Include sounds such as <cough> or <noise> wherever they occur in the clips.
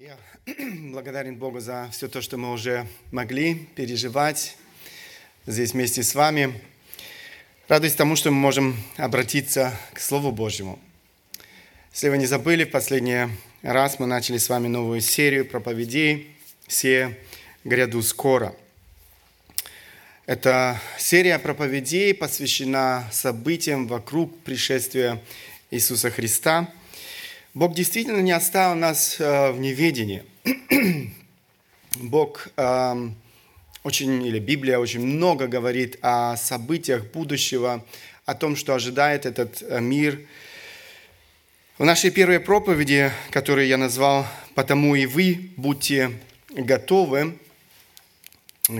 Я <clears throat> благодарен Богу за все то, что мы уже могли переживать здесь вместе с вами. Радуюсь тому, что мы можем обратиться к Слову Божьему. Если вы не забыли, в последний раз мы начали с вами новую серию проповедей «Все гряду скоро». Эта серия проповедей посвящена событиям вокруг пришествия Иисуса Христа – Бог действительно не оставил нас э, в неведении. <clears throat> Бог эм, очень, или Библия очень много говорит о событиях будущего, о том, что ожидает этот э, мир. В нашей первой проповеди, которую я назвал «Потому и вы будьте готовы»,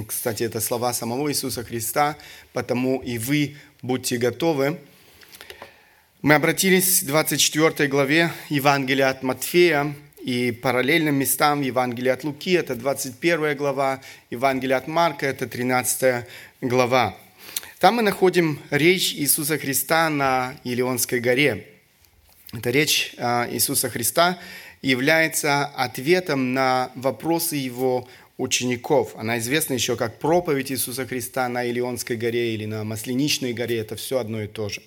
кстати, это слова самого Иисуса Христа, «Потому и вы будьте готовы», мы обратились к 24 главе Евангелия от Матфея и параллельным местам Евангелия от Луки, это 21 глава, Евангелия от Марка, это 13 глава. Там мы находим речь Иисуса Христа на Елеонской горе. Эта речь а, Иисуса Христа является ответом на вопросы его учеников. Она известна еще как проповедь Иисуса Христа на Илионской горе или на Масленичной горе. Это все одно и то же.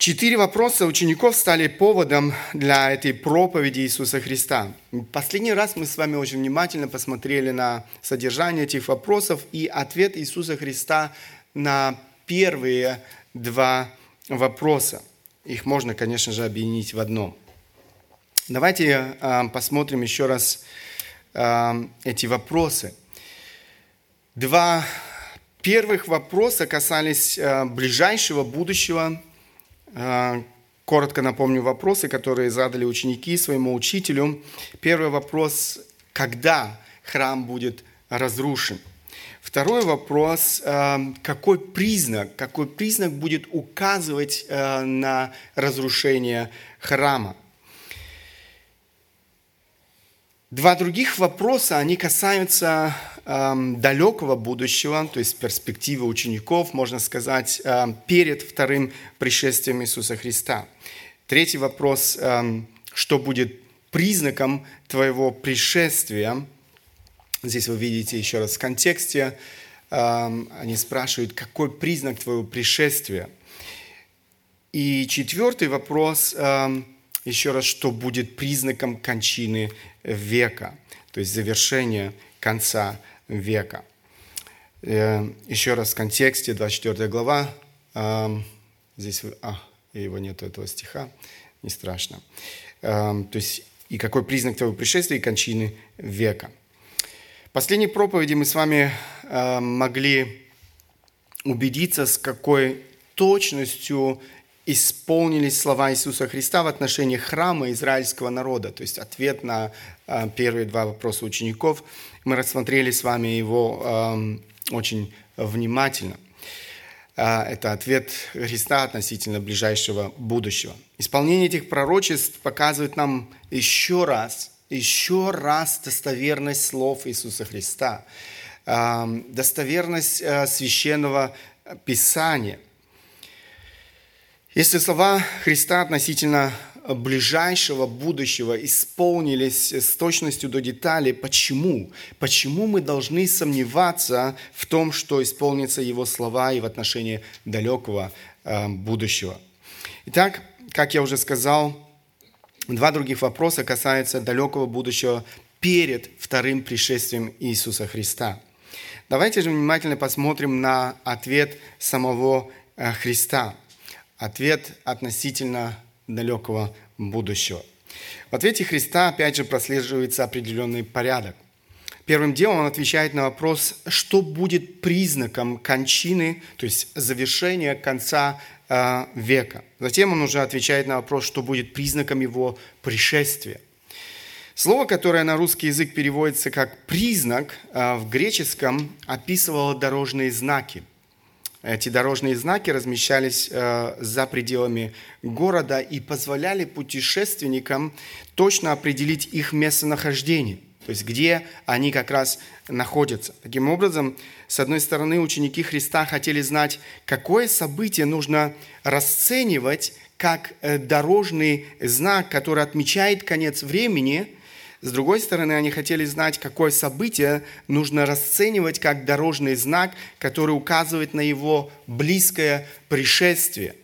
Четыре вопроса учеников стали поводом для этой проповеди Иисуса Христа. Последний раз мы с вами очень внимательно посмотрели на содержание этих вопросов и ответ Иисуса Христа на первые два вопроса. Их можно, конечно же, объединить в одном. Давайте э, посмотрим еще раз э, эти вопросы. Два первых вопроса касались э, ближайшего будущего коротко напомню вопросы, которые задали ученики своему учителю. Первый вопрос – когда храм будет разрушен? Второй вопрос а, – какой признак, какой признак будет указывать а, на разрушение храма? Два других вопроса, они касаются далекого будущего, то есть перспективы учеников, можно сказать, эм, перед вторым пришествием Иисуса Христа. Третий вопрос, эм, что будет признаком твоего пришествия? Здесь вы видите еще раз в контексте, они спрашивают, какой признак твоего пришествия? И четвертый вопрос, еще раз, что будет признаком кончины века, то есть завершения конца века. Э, еще раз в контексте, 24 глава. Здесь, а, его нету этого стиха, не страшно. То есть, и какой признак твоего пришествия и кончины века. В последней проповеди мы с вами могли убедиться, с какой точностью исполнились слова Иисуса Христа в отношении храма израильского народа. То есть ответ на первые два вопроса учеников – мы рассмотрели с вами его очень внимательно. Э, это ответ Христа относительно ближайшего будущего. Исполнение этих пророчеств показывает нам еще раз, еще раз достоверность слов Иисуса Христа, достоверность э, священного Писания. Если слова Христа относительно ближайшего будущего исполнились с точностью до деталей. Почему? Почему мы должны сомневаться в том, что исполнится Его слова и в отношении далекого э, будущего? Итак, как я уже сказал, два других вопроса касаются далекого будущего перед вторым пришествием Иисуса Христа. Давайте же внимательно посмотрим на ответ самого э, Христа. Ответ относительно далекого будущего. В ответе Христа опять же прослеживается определенный порядок. Первым делом он отвечает на вопрос, что будет признаком кончины, то есть завершения конца э, века. Затем он уже отвечает на вопрос, что будет признаком его пришествия. Слово, которое на русский язык переводится как признак, э, в греческом описывало дорожные знаки. Эти дорожные знаки размещались э, за пределами города и позволяли путешественникам точно определить их местонахождение, то есть где они как раз находятся. Таким образом, с одной стороны, ученики Христа хотели знать, какое событие нужно расценивать как э, дорожный знак, который отмечает конец времени. С другой стороны, они хотели знать, какое событие нужно расценивать как дорожный знак, который указывает на его близкое пришествие.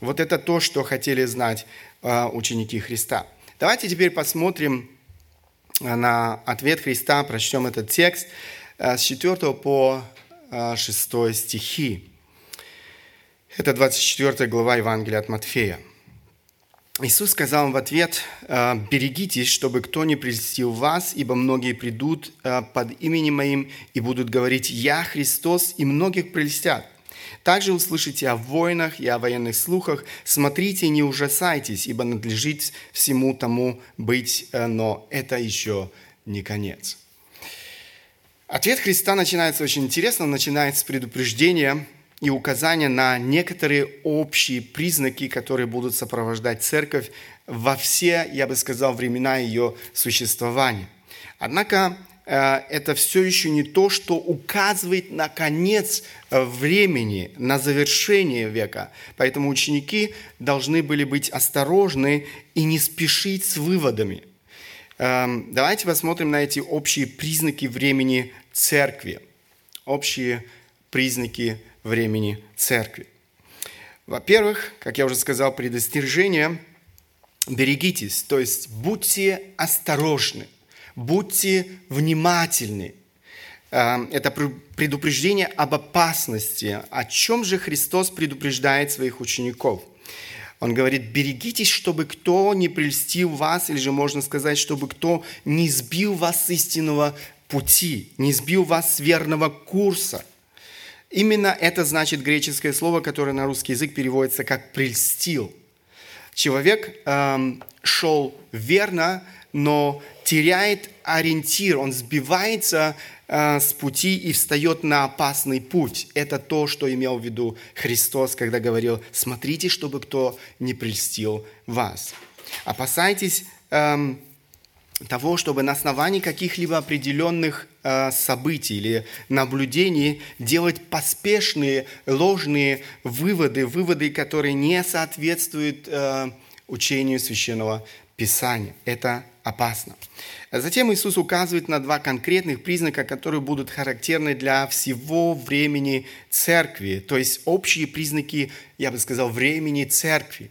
Вот это то, что хотели знать э, ученики Христа. Давайте теперь посмотрим э, на ответ Христа, прочтем этот текст с 4 по 6 стихи. Это 24 глава Евангелия от Матфея. Иисус сказал им в ответ, «Э, «Берегитесь, чтобы кто не прельстил вас, ибо многие придут э, под именем Моим и будут говорить, «Я Христос», и многих прельстят. Также услышите о войнах и о военных слухах. Смотрите, не ужасайтесь, ибо надлежит всему тому быть, э, но это еще не конец». Ответ Христа начинается очень интересно, начинается с предупреждения – и указания на некоторые общие признаки, которые будут сопровождать церковь во все, я бы сказал, времена ее существования. Однако э, это все еще не то, что указывает на конец э, времени, на завершение века. Поэтому ученики должны были быть осторожны и не спешить с выводами. Эм, давайте посмотрим на эти общие признаки времени церкви. Общие признаки времени церкви. Во-первых, как я уже сказал, предостережение – берегитесь, то есть будьте осторожны, будьте внимательны. Эм, это предупреждение об опасности. О чем же Христос предупреждает своих учеников? Он говорит, берегитесь, чтобы кто не прельстил вас, или же можно сказать, чтобы кто не сбил вас с истинного пути, не сбил вас с верного курса. Именно это значит греческое слово, которое на русский язык переводится как «прельстил». Человек эм, шел верно, но теряет ориентир, он сбивается э, с пути и встает на опасный путь. Это то, что имел в виду Христос, когда говорил, смотрите, чтобы кто не прельстил вас. Опасайтесь эм, того, чтобы на основании каких-либо определенных э, событий или наблюдений делать поспешные, ложные выводы, выводы, которые не соответствуют э, учению священного Писания. Это опасно. Затем Иисус указывает на два конкретных признака, которые будут характерны для всего времени церкви, то есть общие признаки, я бы сказал, времени церкви.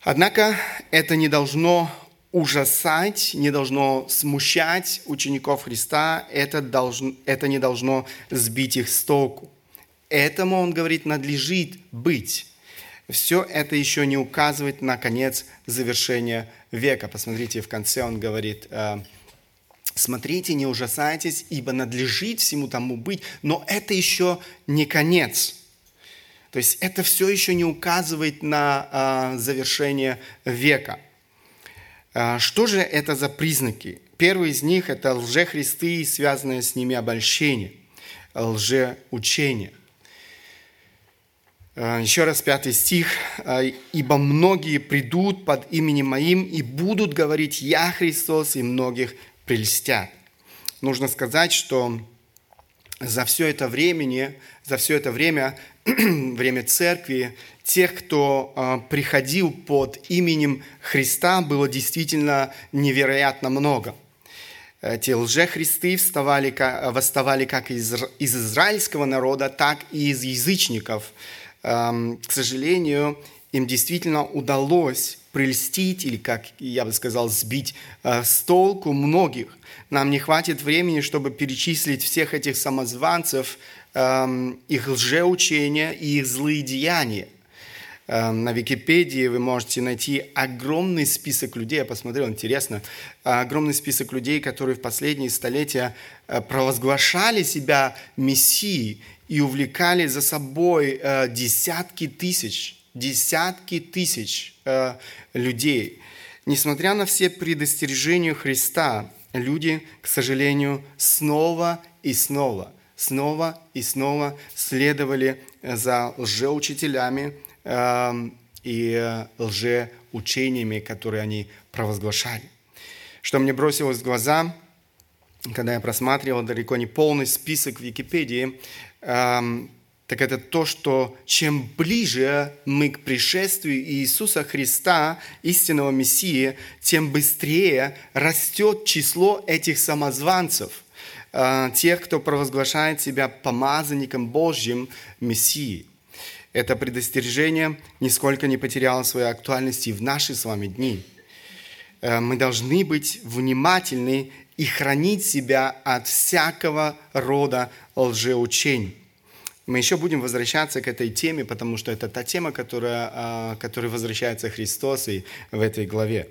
Однако это не должно ужасать, не должно смущать учеников Христа, это, должно, это не должно сбить их с толку. Этому, он говорит, надлежит быть. Все это еще не указывает на конец завершения века. Посмотрите, в конце он говорит, э, смотрите, не ужасайтесь, ибо надлежит всему тому быть, но это еще не конец. То есть это все еще не указывает на э, завершение века. А, что же это за признаки? Первый из них – это лжехристы и связанное с ними обольщение, лжеучение. А, еще раз пятый стих. А, «Ибо многие придут под именем Моим и будут говорить «Я Христос», и многих прельстят». Нужно сказать, что за все это время, за все это время, время церкви, тех, кто э, приходил под именем Христа, было действительно невероятно много. Эти лжехристы вставали, восставали как из, из израильского народа, так и из язычников. Эм, к сожалению, им действительно удалось прельстить или, как я бы сказал, сбить э, с толку многих. Нам не хватит времени, чтобы перечислить всех этих самозванцев, э, их лжеучения и их злые деяния. Эм, на Википедии вы можете найти огромный список людей, я посмотрел, интересно, огромный список людей, которые в последние столетия э, провозглашали себя мессией и увлекали за собой э, десятки тысяч, десятки тысяч э, людей. Несмотря на все предостережения Христа, люди, к сожалению, снова и снова, снова и снова следовали за лжеучителями, и лжеучениями, которые они провозглашали. Что мне бросилось в глаза, когда я просматривал далеко не полный список в Википедии, эм, так это то, что чем ближе мы к пришествию Иисуса Христа, истинного Мессии, тем быстрее растет число этих самозванцев, э, тех, кто провозглашает себя помазанником Божьим Мессии. Это предостережение нисколько не потеряло своей актуальности в наши с вами дни. Э, мы должны быть внимательны и хранить себя от всякого рода лжеучений. Мы еще будем возвращаться к этой теме, потому что это та тема, которая, а, которой возвращается Христос и в этой главе.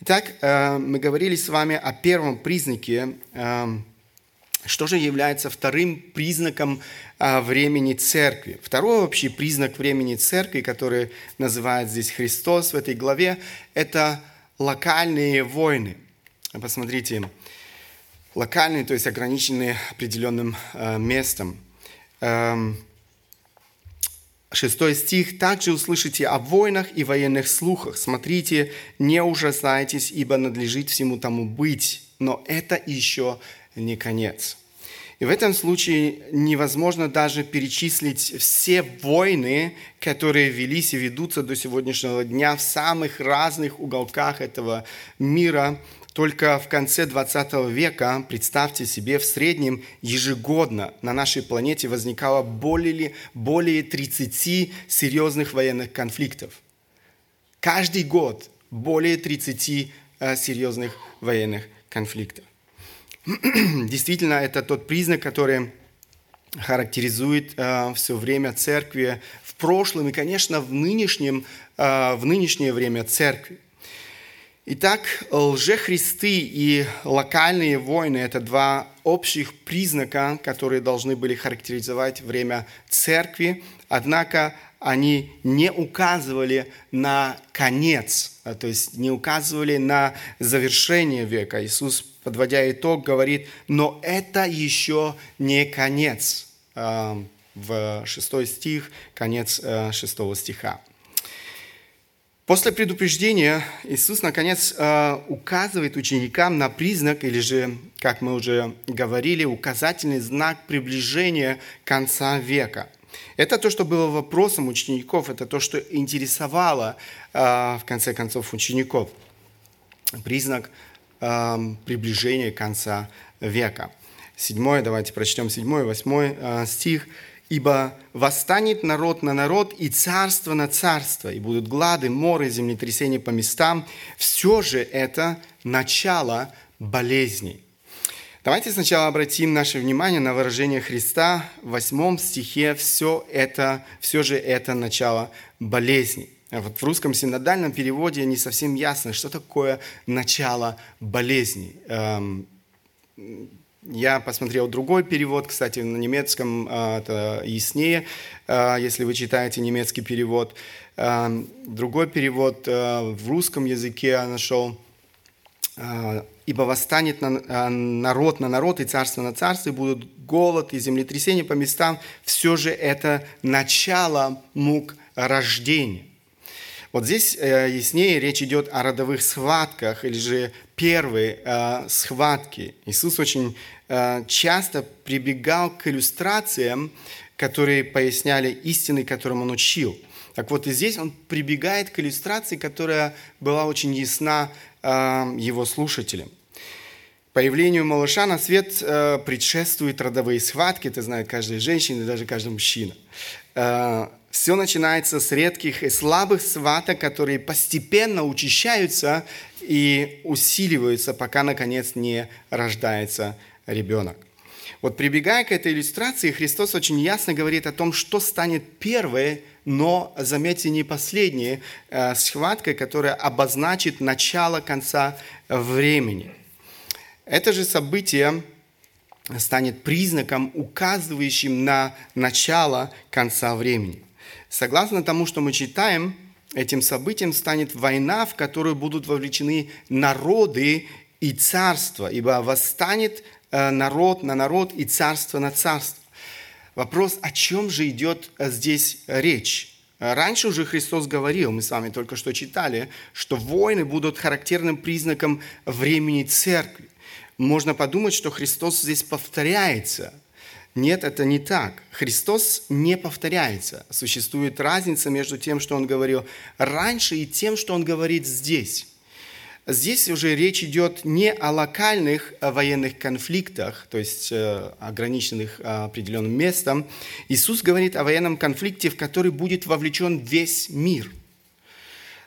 Итак, э, мы говорили с вами о первом признаке, э, что же является вторым признаком а, времени церкви. Второй общий признак времени церкви, который называет здесь Христос в этой главе, это локальные войны. Посмотрите, локальные, то есть ограниченные определенным э, местом. Эм, шестой стих. «Также услышите о войнах и военных слухах. Смотрите, не ужасайтесь, ибо надлежит всему тому быть. Но это еще не конец». И в этом случае невозможно даже перечислить все войны, которые велись и ведутся до сегодняшнего дня в самых разных уголках этого мира – только в конце 20 века, представьте себе, в среднем ежегодно на нашей планете возникало более, более 30 серьезных военных конфликтов. Каждый год более 30 э, серьезных военных конфликтов. <clears throat> Действительно, это тот признак, который характеризует э, все время церкви в прошлом и, конечно, в, нынешнем, э, в нынешнее время церкви. Итак, лжехристы и локальные войны – это два общих признака, которые должны были характеризовать время церкви, однако они не указывали на конец, а, то есть не указывали на завершение века. Иисус, подводя итог, говорит, но это еще не конец. А, в шестой стих, конец э, шестого стиха. После предупреждения Иисус, наконец, э, указывает ученикам на признак, или же, как мы уже говорили, указательный знак приближения конца века. Это то, что было вопросом учеников, это то, что интересовало, э, в конце концов, учеников. Признак приближения конца века. Седьмое, давайте прочтем седьмой, восьмой стих – Ибо восстанет народ на народ и царство на царство, и будут глады, моры, землетрясения по местам. Все же это начало болезней. Давайте сначала обратим наше внимание на выражение Христа в восьмом стихе. Все это, все же это начало болезней. Вот в русском синодальном переводе не совсем ясно, что такое начало болезней эм, я посмотрел другой перевод, кстати, на немецком а, это яснее, а, если вы читаете немецкий перевод. А, другой перевод в русском языке я нашел. «Ибо восстанет народ на народ и царство на царство, и будут голод и землетрясения по местам. Все же это начало мук рождения». Вот здесь э, яснее речь идет о родовых схватках или же первой э, схватке. Иисус очень Э, часто прибегал к иллюстрациям, которые поясняли истины, которым он учил. Так вот и здесь он прибегает к иллюстрации, которая была очень ясна его слушателям. Появлению малыша на свет предшествуют родовые схватки, это знает каждая женщина и даже каждый мужчина. Все начинается с редких и слабых сваток, которые постепенно учащаются и усиливаются, пока, наконец, не рождается ребенок. Вот прибегая к этой иллюстрации, Христос очень ясно говорит о том, что станет первой, но, заметьте, не последней э, схваткой, которая обозначит начало конца времени. Это же событие станет признаком, указывающим на начало конца времени. Согласно тому, что мы читаем, этим событием станет война, в которую будут вовлечены народы и царства, ибо восстанет Э, народ на народ и царство на царство. Вопрос, о чем же идет э, здесь речь? Раньше уже Христос говорил, мы с вами только что читали, что войны будут характерным признаком времени церкви. Можно подумать, что Христос здесь повторяется. Нет, это не так. Христос не повторяется. Существует разница между тем, что Он говорил раньше, и тем, что Он говорит здесь. Здесь уже речь идет не о локальных э, военных конфликтах, то есть э, ограниченных э, определенным местом. Иисус говорит о военном конфликте, в который будет вовлечен весь мир.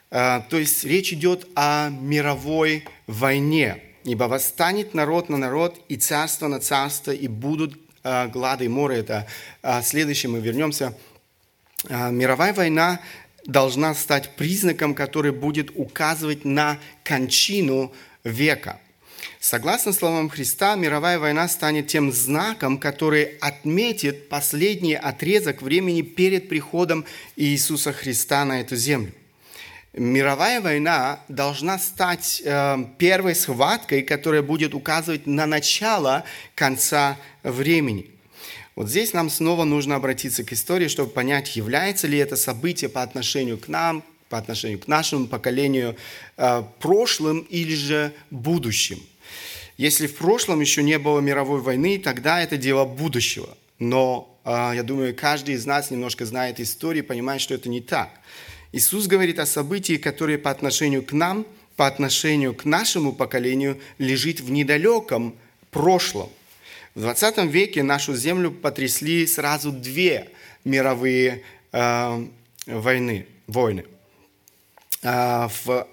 То есть речь идет о мировой войне. Ибо восстанет народ на народ, и царство на царство, и будут глады и море. Это следующее мы вернемся. Мировая война должна стать признаком, который будет указывать на кончину века. Согласно словам Христа, мировая война станет тем знаком, который отметит последний отрезок времени перед приходом Иисуса Христа на эту землю. Мировая война должна стать э, первой схваткой, которая будет указывать на начало конца времени – вот здесь нам снова нужно обратиться к истории, чтобы понять, является ли это событие по отношению к нам, по отношению к нашему поколению э, прошлым или же будущим. Если в прошлом еще не было мировой войны, тогда это дело будущего. Но э, я думаю, каждый из нас немножко знает историю, понимает, что это не так. Иисус говорит о событии, которое по отношению к нам, по отношению к нашему поколению лежит в недалеком прошлом. В 20 веке нашу землю потрясли сразу две мировые э, войны, войны. Э, в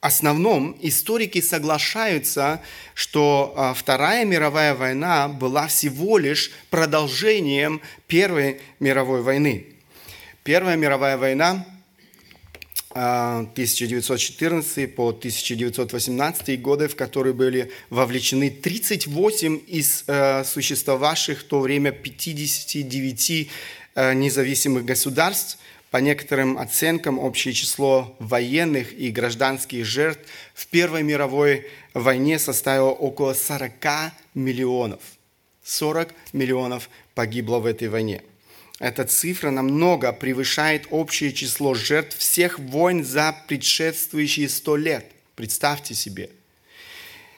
основном историки соглашаются, что э, Вторая мировая война была всего лишь продолжением Первой мировой войны. Первая мировая война 1914 а, по 1918 годы, в которые были вовлечены 38 из э, существовавших в то время 59 э, независимых государств. По некоторым оценкам, общее число военных и гражданских жертв в Первой мировой войне составило около 40 миллионов. 40 миллионов погибло в этой войне. Эта цифра намного превышает общее число жертв всех войн за предшествующие сто лет. Представьте себе.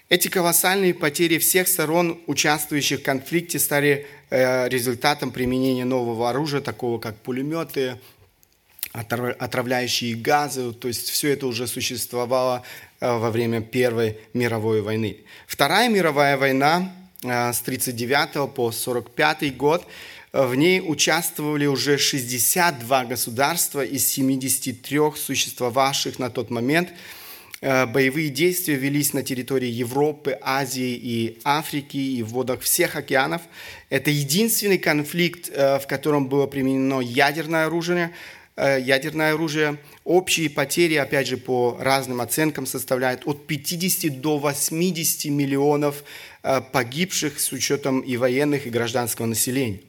Эти колоссальные потери всех сторон, участвующих в конфликте, стали э, результатом применения нового оружия, такого как пулеметы, отравляющие газы, то есть все это уже существовало э, во время Первой мировой войны. Вторая мировая война э, с 1939 по 1945 год в ней участвовали уже 62 государства из 73 существовавших на тот момент. Э, боевые действия велись на территории Европы, Азии и Африки и в водах всех океанов. Это единственный конфликт, э, в котором было применено ядерное оружие. Э, ядерное оружие. Общие потери, опять же, по разным оценкам составляют от 50 до 80 миллионов погибших с учетом и военных, и гражданского населения.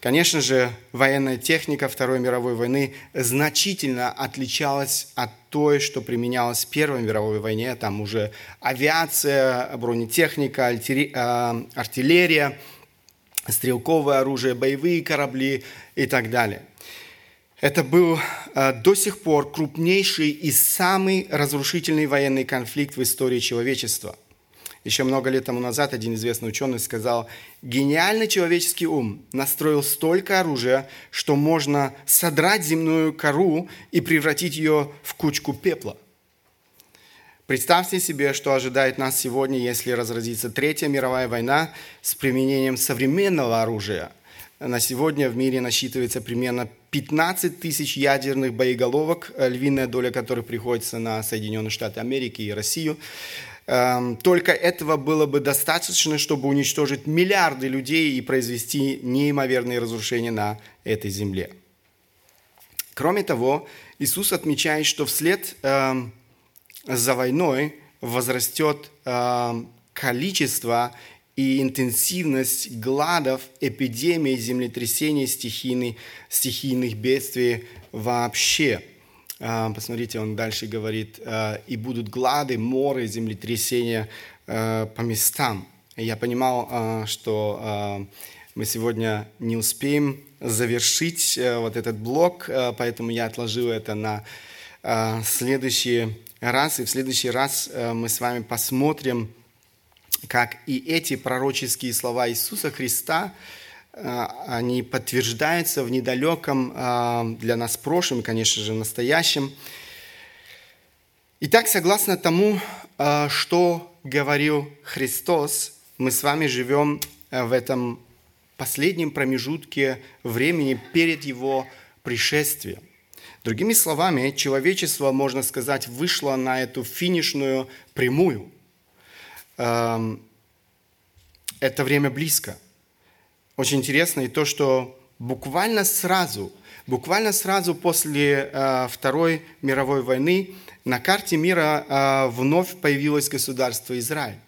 Конечно же, военная техника Второй мировой войны значительно отличалась от той, что применялось в Первой мировой войне. Там уже авиация, бронетехника, а, артиллерия, стрелковое оружие, боевые корабли и так далее. Это был а, до сих пор крупнейший и самый разрушительный военный конфликт в истории человечества – еще много лет тому назад один известный ученый сказал, гениальный человеческий ум настроил столько оружия, что можно содрать земную кору и превратить ее в кучку пепла. Представьте себе, что ожидает нас сегодня, если разразится Третья мировая война с применением современного оружия. На сегодня в мире насчитывается примерно 15 тысяч ядерных боеголовок, львиная доля которых приходится на Соединенные Штаты Америки и Россию. Эм, только этого было бы достаточно, чтобы уничтожить миллиарды людей и произвести неимоверные разрушения на этой земле. Кроме того, Иисус отмечает, что вслед эм, за войной возрастет эм, количество и интенсивность гладов, эпидемий, землетрясений, стихийных, бедствий вообще – посмотрите, он дальше говорит, «А, и будут глады, моры, землетрясения а, по местам. Я понимал, что мы сегодня не успеем завершить вот этот блок, поэтому я отложил это на следующий раз. И в следующий раз мы с вами посмотрим, как и эти пророческие слова Иисуса Христа они подтверждаются в недалеком для нас прошлом, конечно же, настоящем. Итак, согласно тому, что говорил Христос, мы с вами живем в этом последнем промежутке времени перед Его пришествием. Другими словами, человечество, можно сказать, вышло на эту финишную прямую. Эм, это время близко. Очень интересно и то, что буквально сразу, буквально сразу после э, Второй мировой войны на карте мира э, вновь появилось государство Израиль.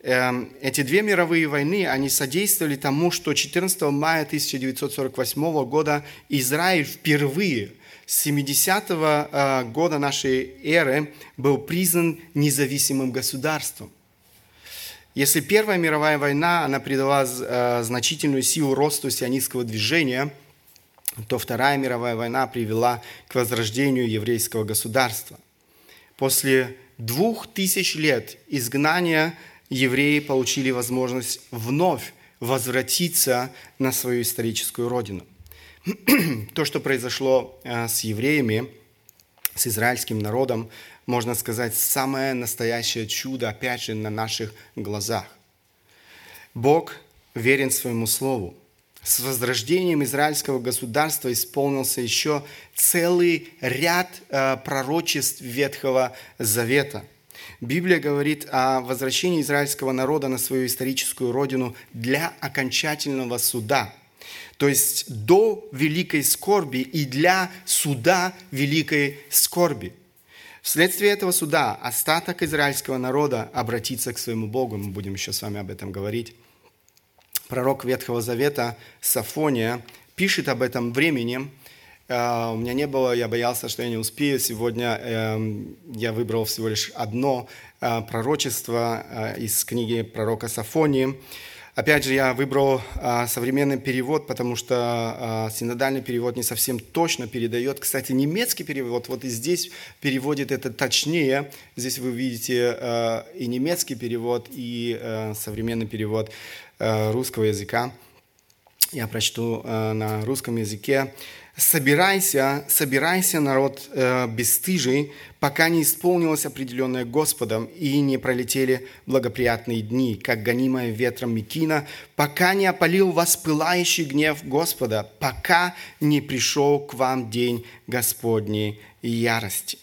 Эм, эти две мировые войны, они содействовали тому, что 14 мая 1948 года Израиль впервые с 70-го э, года нашей эры был признан независимым государством. Если Первая мировая война, она придала э, значительную силу росту сионистского движения, то Вторая мировая война привела к возрождению еврейского государства. После двух тысяч лет изгнания евреи получили возможность вновь возвратиться на свою историческую родину. <clears throat> То, что произошло э, с евреями, с израильским народом, можно сказать, самое настоящее чудо, опять же, на наших глазах. Бог верен своему слову. С возрождением израильского государства исполнился еще целый ряд э, пророчеств Ветхого Завета – Библия говорит о возвращении израильского народа на свою историческую родину для окончательного суда. То есть до великой скорби и для суда великой скорби. Вследствие этого суда остаток израильского народа обратится к своему Богу. Мы будем еще с вами об этом говорить. Пророк Ветхого Завета Сафония пишет об этом времени, Uh, у меня не было, я боялся, что я не успею. Сегодня uh, я выбрал всего лишь одно uh, пророчество э, из книги пророка Сафонии. Опять же, я выбрал современный перевод, потому что синодальный перевод не совсем точно передает. Кстати, немецкий перевод, вот и здесь переводит это точнее. Здесь вы видите и немецкий перевод, и современный перевод русского языка. Я прочту на русском языке собирайся, собирайся, народ э, бесстыжий, пока не исполнилось определенное Господом и не пролетели благоприятные дни, как гонимая ветром Микина, пока не опалил вас пылающий гнев Господа, пока не пришел к вам день Господней ярости.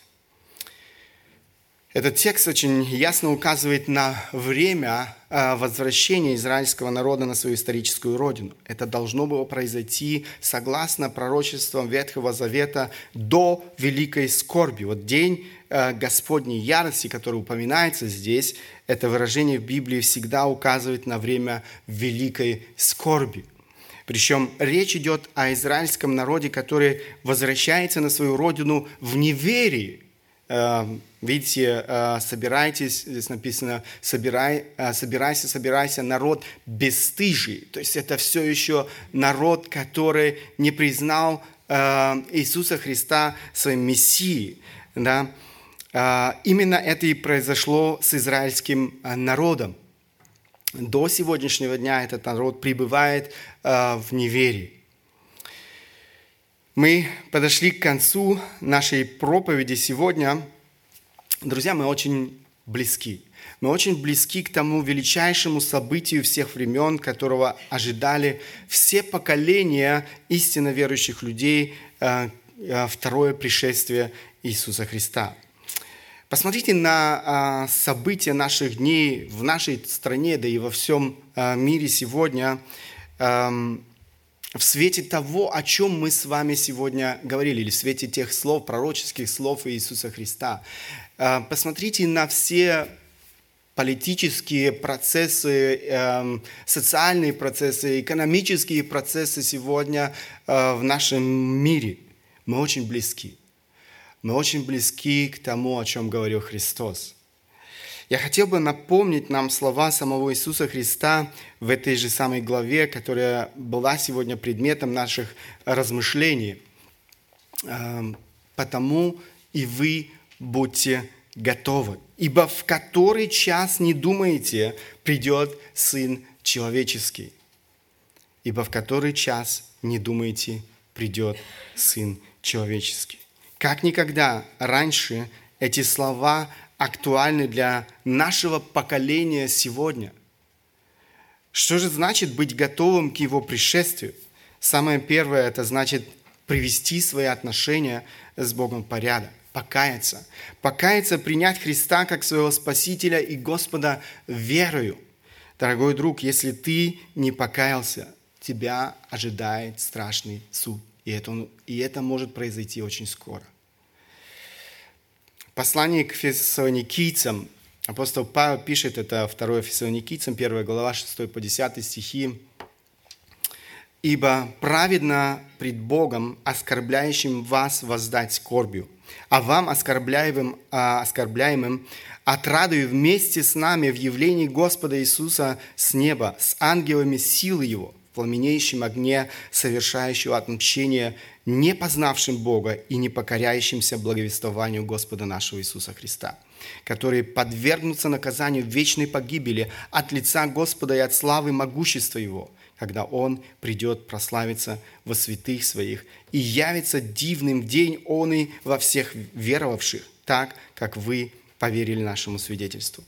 Этот текст очень ясно указывает на время а, возвращения израильского народа на свою историческую родину. Это должно было произойти согласно пророчествам Ветхого Завета до великой скорби. Вот день а, Господней ярости, который упоминается здесь, это выражение в Библии всегда указывает на время великой скорби. Причем речь идет о израильском народе, который возвращается на свою родину в неверии, Эм, видите, э, собирайтесь, здесь написано, собирай, э, собирайся, собирайся, народ бесстыжий. То есть это все еще народ, который не признал э, Иисуса Христа своим Мессией. Да? Именно это и произошло с израильским народом. До сегодняшнего дня этот народ пребывает в неверии. Мы подошли к концу нашей проповеди сегодня. Друзья, мы очень близки. Мы очень близки к тому величайшему событию всех времен, которого ожидали все поколения истинно верующих людей, э, э, второе пришествие Иисуса Христа. Посмотрите на э, события наших дней в нашей стране, да и во всем мире сегодня. В свете того, о чем мы с вами сегодня говорили, или в свете тех слов, пророческих слов Иисуса Христа. Э, посмотрите на все политические процессы, эм, социальные процессы, экономические процессы сегодня э, в нашем мире. Мы очень близки. Мы очень близки к тому, о чем говорил Христос. Я хотел бы напомнить нам слова самого Иисуса Христа в этой же самой главе, которая была сегодня предметом наших размышлений. Эм, «Потому и вы будьте готовы, ибо в который час не думаете, придет Сын Человеческий». ибо в который час не думаете, придет Сын Человеческий. Как никогда раньше эти слова актуальны для нашего поколения сегодня. Что же значит быть готовым к Его пришествию? Самое первое – это значит привести свои отношения с Богом в порядок, покаяться. Покаяться, принять Христа как своего Спасителя и Господа верою. Дорогой друг, если ты не покаялся, тебя ожидает страшный суд. И это, и это может произойти очень скоро. Послание к фессалоникийцам. Апостол Павел пишет, это 2 фессалоникийцам, 1 глава, 6 по 10 стихи. «Ибо праведно пред Богом, оскорбляющим вас, воздать скорбью, а вам, оскорбляемым, а, оскорбляемым отрадую вместе с нами в явлении Господа Иисуса с неба, с ангелами силы Его, пламенеющем огне, совершающего отмщение не познавшим Бога и не покоряющимся благовествованию Господа нашего Иисуса Христа, которые подвергнутся наказанию вечной погибели от лица Господа и от славы могущества Его, когда Он придет прославиться во святых Своих и явится дивным день Он и во всех веровавших, так, как вы поверили нашему свидетельству.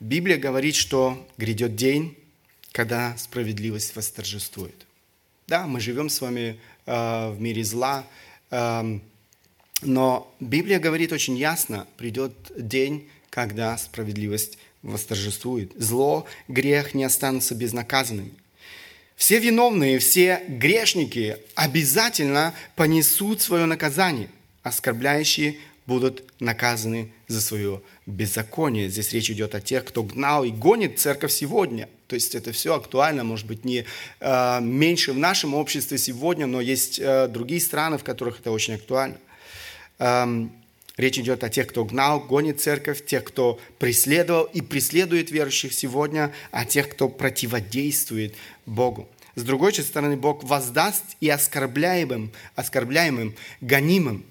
Библия говорит, что грядет день, когда справедливость восторжествует. Да, мы живем с вами Э, в мире зла. Эм, но Библия говорит очень ясно, придет день, когда справедливость восторжествует. Зло, грех не останутся безнаказанными. Все виновные, все грешники обязательно понесут свое наказание. Оскорбляющие будут наказаны за свое беззаконие. Здесь речь идет о тех, кто гнал и гонит церковь сегодня – то есть это все актуально, может быть, не э, меньше в нашем обществе сегодня, но есть э, другие страны, в которых это очень актуально. Эм, речь идет о тех, кто гнал, гонит церковь, тех, кто преследовал и преследует верующих сегодня, о тех, кто противодействует Богу. С другой стороны, Бог воздаст и оскорбляемым, оскорбляемым, гонимым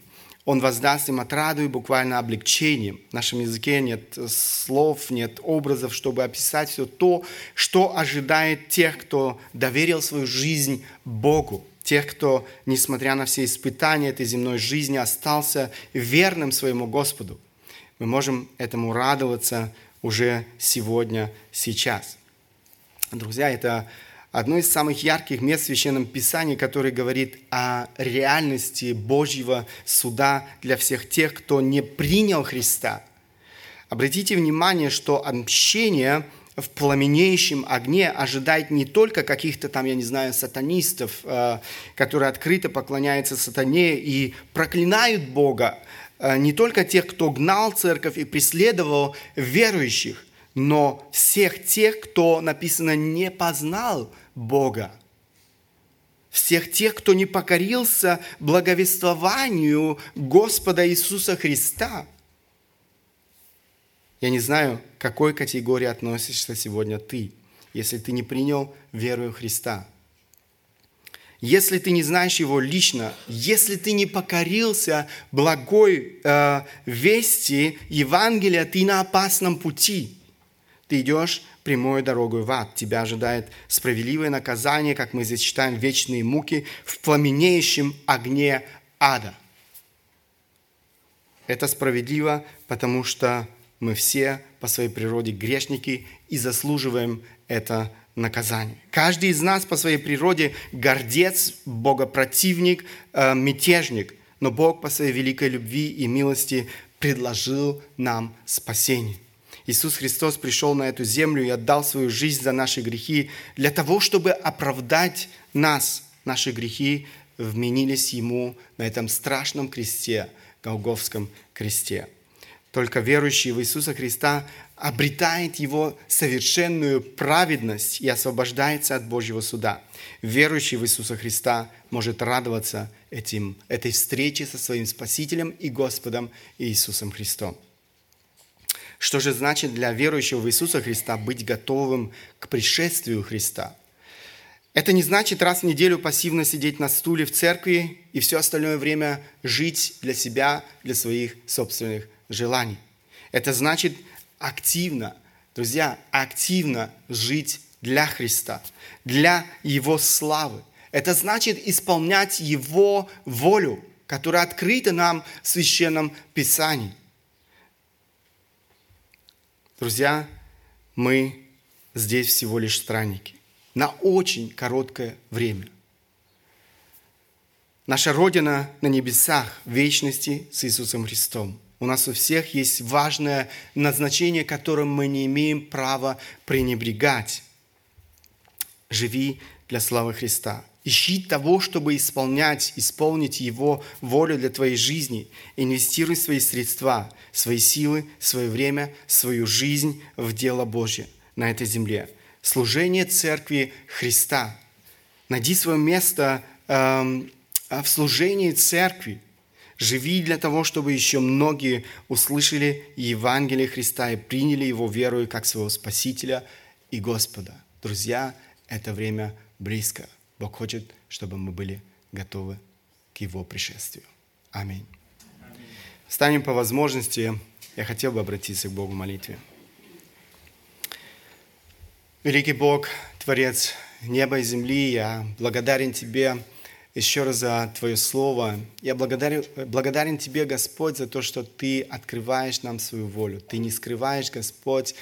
он воздаст им отраду и буквально облегчением. В нашем языке нет слов, нет образов, чтобы описать все то, что ожидает тех, кто доверил свою жизнь Богу. Тех, кто, несмотря на все испытания этой земной жизни, остался верным своему Господу. Мы можем этому радоваться уже сегодня, сейчас. Друзья, это одно из самых ярких мест в Священном Писании, которое говорит о реальности Божьего суда для всех тех, кто не принял Христа. Обратите внимание, что отмщение в пламенеющем огне ожидает не только каких-то там, я не знаю, сатанистов, э, которые открыто поклоняются сатане и проклинают Бога, э, не только тех, кто гнал церковь и преследовал верующих, но всех тех, кто, написано, не познал Бога. Всех тех, кто не покорился благовествованию Господа Иисуса Христа. Я не знаю, к какой категории относишься сегодня ты, если ты не принял веру Христа. Если ты не знаешь Его лично, если ты не покорился благой э, вести Евангелия, ты на опасном пути – ты идешь прямой дорогой в ад. Тебя ожидает справедливое наказание, как мы здесь читаем, вечные муки в пламенеющем огне ада. Это справедливо, потому что мы все по своей природе грешники и заслуживаем это наказание. Каждый из нас по своей природе гордец, богопротивник, э, мятежник, но Бог по своей великой любви и милости предложил нам спасение. Иисус Христос пришел на эту землю и отдал свою жизнь за наши грехи для того, чтобы оправдать нас. Наши грехи вменились Ему на этом страшном кресте, Голговском кресте. Только верующий в Иисуса Христа обретает Его совершенную праведность и освобождается от Божьего суда. Верующий в Иисуса Христа может радоваться этим, этой встрече со своим Спасителем и Господом Иисусом Христом. Что же значит для верующего в Иисуса Христа быть готовым к пришествию Христа? Это не значит раз в неделю пассивно сидеть на стуле в церкви и все остальное время жить для себя, для своих собственных желаний. Это значит активно, друзья, активно жить для Христа, для Его славы. Это значит исполнять Его волю, которая открыта нам в Священном Писании. Друзья, мы здесь всего лишь странники на очень короткое время. Наша Родина на небесах, в вечности с Иисусом Христом. У нас у всех есть важное назначение, которым мы не имеем права пренебрегать. Живи для славы Христа. Ищи того, чтобы исполнять, исполнить Его волю для твоей жизни. Инвестируй свои средства, свои силы, свое время, свою жизнь в дело Божье на этой земле. Служение Церкви Христа. Найди свое место эм, в служении Церкви. Живи для того, чтобы еще многие услышали Евангелие Христа и приняли Его верою как своего Спасителя и Господа. Друзья, это время близко. Бог хочет, чтобы мы были готовы к Его пришествию. Аминь. Встанем по возможности. Я хотел бы обратиться к Богу в молитве. Великий Бог, Творец неба и земли, я благодарен Тебе еще раз за Твое Слово. Я благодарен, благодарен Тебе, Господь, за то, что Ты открываешь нам свою волю. Ты не скрываешь, Господь,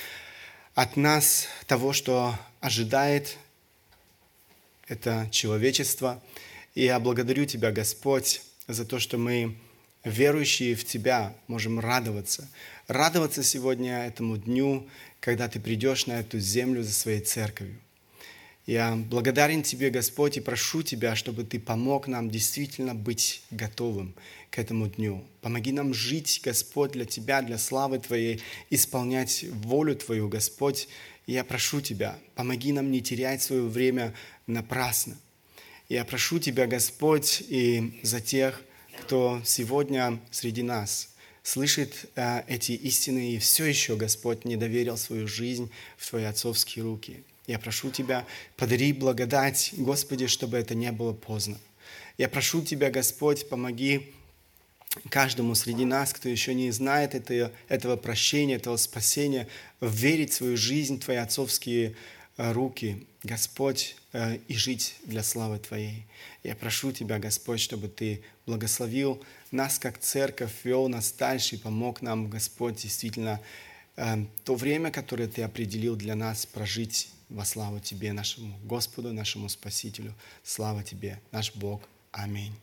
от нас того, что ожидает это человечество. И я благодарю Тебя, Господь, за то, что мы, верующие в Тебя, можем радоваться. Радоваться сегодня этому дню, когда Ты придешь на эту землю за своей церковью. Я благодарен Тебе, Господь, и прошу Тебя, чтобы Ты помог нам действительно быть готовым к этому дню. Помоги нам жить, Господь, для Тебя, для славы Твоей, исполнять волю Твою, Господь. Я прошу Тебя, помоги нам не терять свое время напрасно. Я прошу Тебя, Господь, и за тех, кто сегодня среди нас слышит э, эти истины и все еще, Господь, не доверил свою жизнь в Твои отцовские руки. Я прошу Тебя, подари благодать, Господи, чтобы это не было поздно. Я прошу Тебя, Господь, помоги каждому среди нас, кто еще не знает этого, этого прощения, этого спасения, верить в свою жизнь, в Твои отцовские Э, руки, Господь, э, и жить для славы Твоей. Я прошу Тебя, Господь, чтобы Ты благословил нас как церковь, вел нас дальше и помог нам, Господь, действительно э, то время, которое Ты определил для нас прожить во славу Тебе, нашему Господу, нашему Спасителю. Слава Тебе, наш Бог. Аминь.